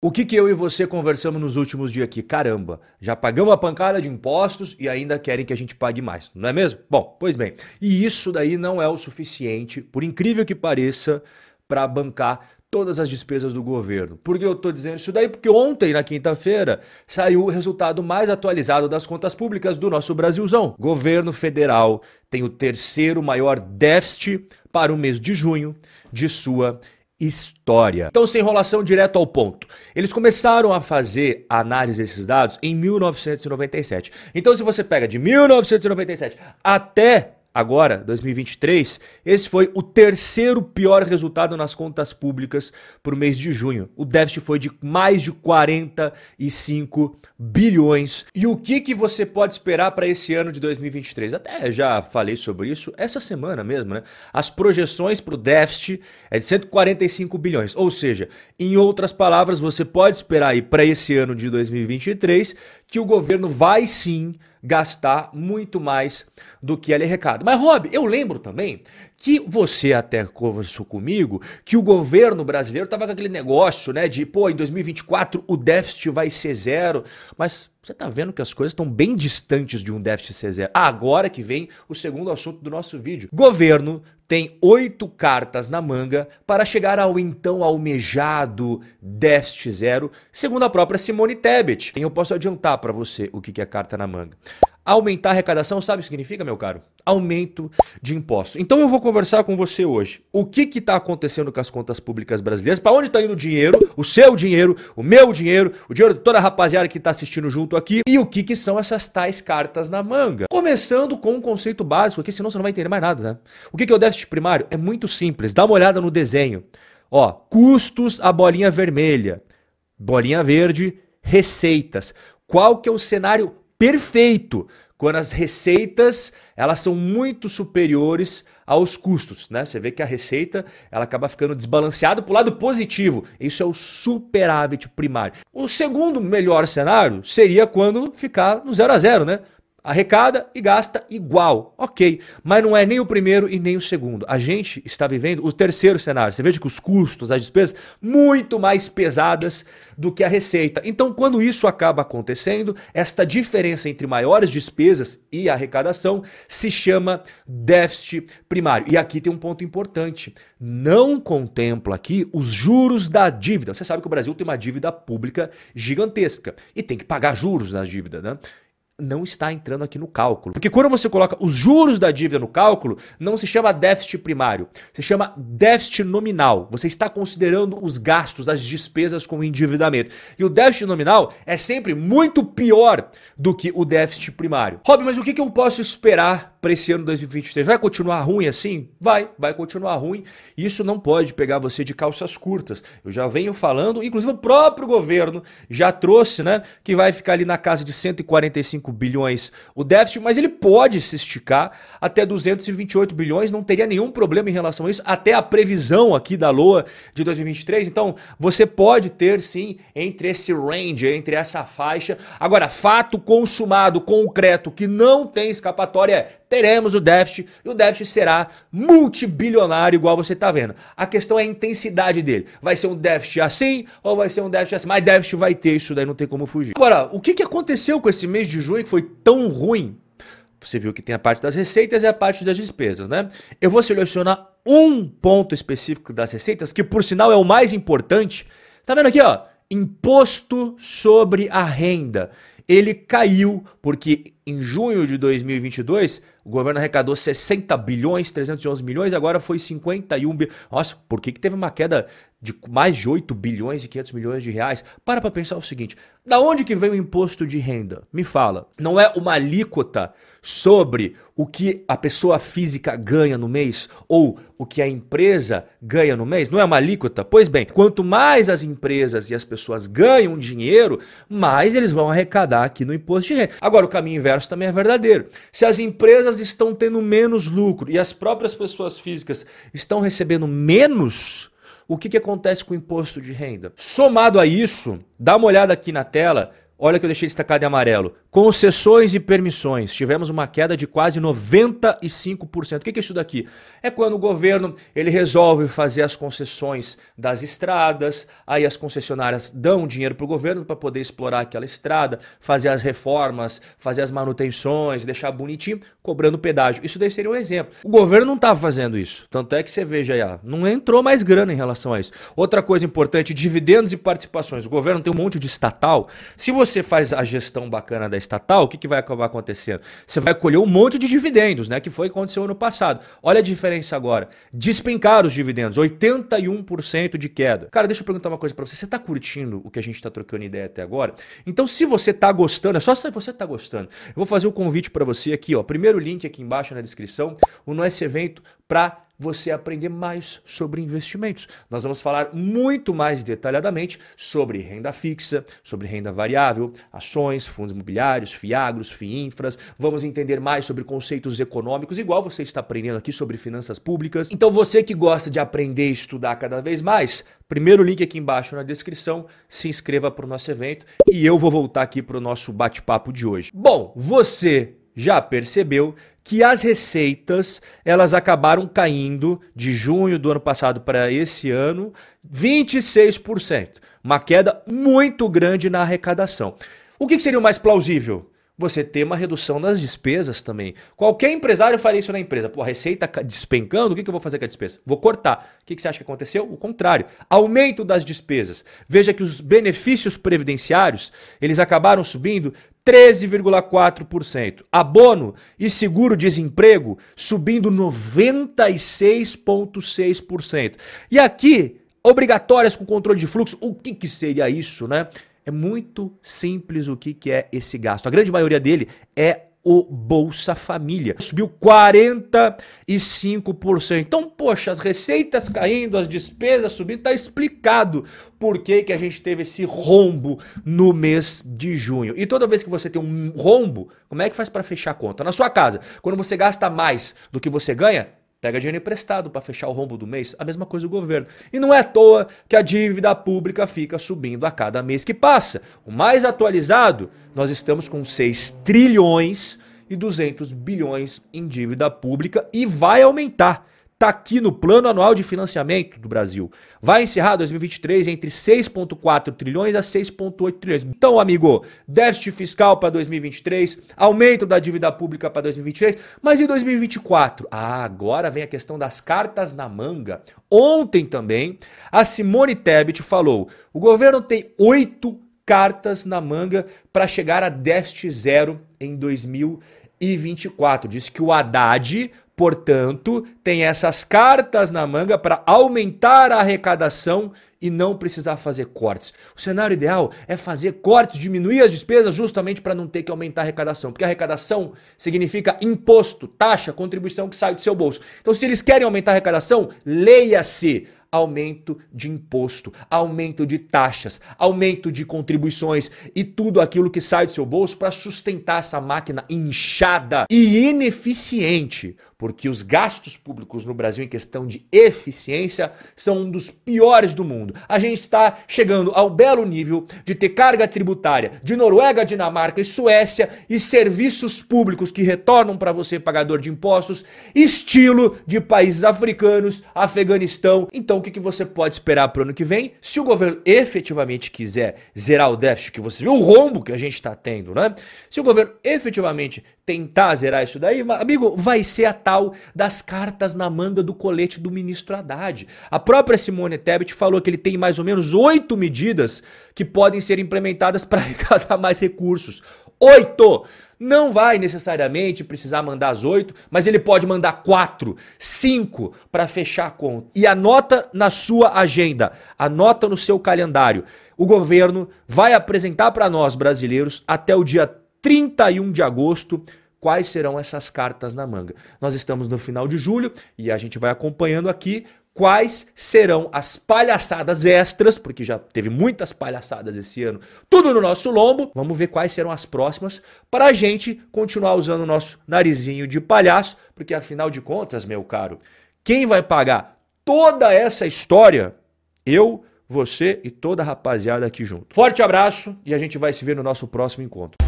O que, que eu e você conversamos nos últimos dias aqui? Caramba, já pagamos a pancada de impostos e ainda querem que a gente pague mais, não é mesmo? Bom, pois bem, e isso daí não é o suficiente, por incrível que pareça, para bancar todas as despesas do governo. Por que eu estou dizendo isso daí? Porque ontem, na quinta-feira, saiu o resultado mais atualizado das contas públicas do nosso Brasilzão. Governo federal tem o terceiro maior déficit para o mês de junho de sua história. Então, sem enrolação direto ao ponto. Eles começaram a fazer a análise desses dados em 1997. Então, se você pega de 1997 até agora, 2023, esse foi o terceiro pior resultado nas contas públicas para o mês de junho. O déficit foi de mais de 45 bilhões. E o que, que você pode esperar para esse ano de 2023? Até já falei sobre isso essa semana mesmo, né? As projeções para o déficit é de 145 bilhões. Ou seja, em outras palavras, você pode esperar aí para esse ano de 2023 que o governo vai sim gastar muito mais do que ele arrecada. Mas, Rob, eu lembro também que você até conversou comigo que o governo brasileiro estava com aquele negócio, né, de, pô, em 2024 o déficit vai ser zero, mas você está vendo que as coisas estão bem distantes de um déficit ser zero. Agora que vem o segundo assunto do nosso vídeo. Governo tem oito cartas na manga para chegar ao então almejado déficit zero, segundo a própria Simone Tebet. Eu posso adiantar para você o que é carta na manga. Aumentar a arrecadação, sabe o que significa, meu caro? Aumento de impostos. Então eu vou conversar com você hoje. O que está acontecendo com as contas públicas brasileiras? Para onde está indo o dinheiro? O seu dinheiro, o meu dinheiro, o dinheiro de toda a rapaziada que está assistindo junto aqui. E o que, que são essas tais cartas na manga? Começando com um conceito básico aqui, senão você não vai entender mais nada, né? O que, que é o déficit primário? É muito simples. Dá uma olhada no desenho. Ó, custos, a bolinha vermelha. Bolinha verde, receitas. Qual que é o cenário perfeito quando as receitas elas são muito superiores aos custos, né? Você vê que a receita ela acaba ficando desbalanceada para o lado positivo. Isso é o superávit primário. O segundo melhor cenário seria quando ficar no zero a zero, né? Arrecada e gasta igual. Ok, mas não é nem o primeiro e nem o segundo. A gente está vivendo o terceiro cenário. Você veja que os custos, as despesas, muito mais pesadas do que a receita. Então, quando isso acaba acontecendo, esta diferença entre maiores despesas e arrecadação se chama déficit primário. E aqui tem um ponto importante. Não contempla aqui os juros da dívida. Você sabe que o Brasil tem uma dívida pública gigantesca e tem que pagar juros na dívida, né? Não está entrando aqui no cálculo. Porque quando você coloca os juros da dívida no cálculo, não se chama déficit primário, se chama déficit nominal. Você está considerando os gastos, as despesas com o endividamento. E o déficit nominal é sempre muito pior do que o déficit primário. Rob, mas o que eu posso esperar para esse ano 2023? Vai continuar ruim assim? Vai, vai continuar ruim. Isso não pode pegar você de calças curtas. Eu já venho falando, inclusive o próprio governo já trouxe, né, que vai ficar ali na casa de 145 bilhões o déficit, mas ele pode se esticar até 228 bilhões, não teria nenhum problema em relação a isso, até a previsão aqui da LOA de 2023. Então, você pode ter sim entre esse range, entre essa faixa. Agora, fato consumado, concreto, que não tem escapatória é teremos o déficit e o déficit será multibilionário, igual você está vendo. A questão é a intensidade dele. Vai ser um déficit assim ou vai ser um déficit assim? Mas déficit vai ter, isso daí não tem como fugir. Agora, o que, que aconteceu com esse mês de junho que foi tão ruim? Você viu que tem a parte das receitas e a parte das despesas, né? Eu vou selecionar um ponto específico das receitas, que por sinal é o mais importante. Tá vendo aqui, ó? Imposto sobre a renda. Ele caiu porque em junho de 2022 o governo arrecadou 60 bilhões, 311 milhões, agora foi 51 bilhões. Nossa, por que, que teve uma queda de mais de 8 bilhões e 500 milhões de reais? Para para pensar o seguinte, da onde que vem o imposto de renda? Me fala. Não é uma alíquota sobre o que a pessoa física ganha no mês ou o que a empresa ganha no mês? Não é uma alíquota? Pois bem, quanto mais as empresas e as pessoas ganham dinheiro, mais eles vão arrecadar aqui no imposto de renda. Agora, o caminho inverso também é verdadeiro. Se as empresas estão tendo menos lucro e as próprias pessoas físicas estão recebendo menos, o que, que acontece com o imposto de renda? Somado a isso, dá uma olhada aqui na tela Olha que eu deixei destacado em amarelo. Concessões e permissões. Tivemos uma queda de quase 95%. O que é isso daqui? É quando o governo ele resolve fazer as concessões das estradas, aí as concessionárias dão dinheiro para o governo para poder explorar aquela estrada, fazer as reformas, fazer as manutenções, deixar bonitinho, cobrando pedágio. Isso daí seria um exemplo. O governo não estava fazendo isso. Tanto é que você veja aí, não entrou mais grana em relação a isso. Outra coisa importante, dividendos e participações. O governo tem um monte de estatal. Se você você faz a gestão bacana da estatal, o que, que vai acabar acontecendo? Você vai colher um monte de dividendos, né? Que foi o que aconteceu ano passado. Olha a diferença agora. Despencar os dividendos, 81% de queda. Cara, deixa eu perguntar uma coisa para você. Você tá curtindo o que a gente tá trocando ideia até agora? Então, se você tá gostando, é só se você tá gostando. Eu vou fazer um convite para você aqui, ó. Primeiro link aqui embaixo na descrição, o nosso evento para você aprender mais sobre investimentos. Nós vamos falar muito mais detalhadamente sobre renda fixa, sobre renda variável, ações, fundos imobiliários, fiagros, fiinfras. Vamos entender mais sobre conceitos econômicos, igual você está aprendendo aqui sobre finanças públicas. Então, você que gosta de aprender e estudar cada vez mais, primeiro link aqui embaixo na descrição, se inscreva para o nosso evento e eu vou voltar aqui para o nosso bate-papo de hoje. Bom, você já percebeu que as receitas elas acabaram caindo de junho do ano passado para esse ano 26%, uma queda muito grande na arrecadação. O que seria o mais plausível? Você ter uma redução das despesas também. Qualquer empresário faria isso na empresa. Pô, a receita despencando, o que eu vou fazer com a despesa? Vou cortar. O que você acha que aconteceu? O contrário. Aumento das despesas. Veja que os benefícios previdenciários, eles acabaram subindo 13,4%. Abono e seguro-desemprego subindo 96,6%. E aqui, obrigatórias com controle de fluxo, o que, que seria isso, né? É muito simples o que, que é esse gasto. A grande maioria dele é o Bolsa Família. Subiu 45%. Então, poxa, as receitas caindo, as despesas subindo, tá explicado por que, que a gente teve esse rombo no mês de junho. E toda vez que você tem um rombo, como é que faz para fechar a conta? Na sua casa, quando você gasta mais do que você ganha, Pega dinheiro emprestado para fechar o rombo do mês, a mesma coisa o governo. E não é à toa que a dívida pública fica subindo a cada mês que passa. O mais atualizado, nós estamos com 6 trilhões e 200 bilhões em dívida pública e vai aumentar está aqui no plano anual de financiamento do Brasil. Vai encerrar 2023 entre 6,4 trilhões a 6,8 trilhões. Então, amigo, déficit fiscal para 2023, aumento da dívida pública para 2023, mas e 2024? Ah, agora vem a questão das cartas na manga. Ontem também, a Simone Tebet falou: o governo tem oito cartas na manga para chegar a déficit zero em 2024. Diz que o Haddad Portanto, tem essas cartas na manga para aumentar a arrecadação e não precisar fazer cortes. O cenário ideal é fazer cortes, diminuir as despesas justamente para não ter que aumentar a arrecadação, porque a arrecadação significa imposto, taxa, contribuição que sai do seu bolso. Então, se eles querem aumentar a arrecadação, leia-se aumento de imposto, aumento de taxas, aumento de contribuições e tudo aquilo que sai do seu bolso para sustentar essa máquina inchada e ineficiente porque os gastos públicos no Brasil em questão de eficiência são um dos piores do mundo. A gente está chegando ao belo nível de ter carga tributária de Noruega, Dinamarca e Suécia e serviços públicos que retornam para você, pagador de impostos, estilo de países africanos, Afeganistão. Então, o que, que você pode esperar para o ano que vem? Se o governo efetivamente quiser zerar o déficit, que você viu o rombo que a gente está tendo, né? Se o governo efetivamente tentar zerar isso daí, amigo, vai ser a tal das cartas na manga do colete do ministro Haddad. A própria Simone Tebet falou que ele tem mais ou menos oito medidas que podem ser implementadas para arrecadar mais recursos. Oito! Não vai necessariamente precisar mandar as oito, mas ele pode mandar quatro, cinco para fechar a conta. E anota na sua agenda, anota no seu calendário. O governo vai apresentar para nós brasileiros até o dia 31 de agosto quais serão essas cartas na manga. Nós estamos no final de julho e a gente vai acompanhando aqui quais serão as palhaçadas extras, porque já teve muitas palhaçadas esse ano, tudo no nosso lombo. Vamos ver quais serão as próximas para a gente continuar usando o nosso narizinho de palhaço, porque afinal de contas, meu caro, quem vai pagar toda essa história? Eu você e toda a rapaziada aqui junto. Forte abraço e a gente vai se ver no nosso próximo encontro.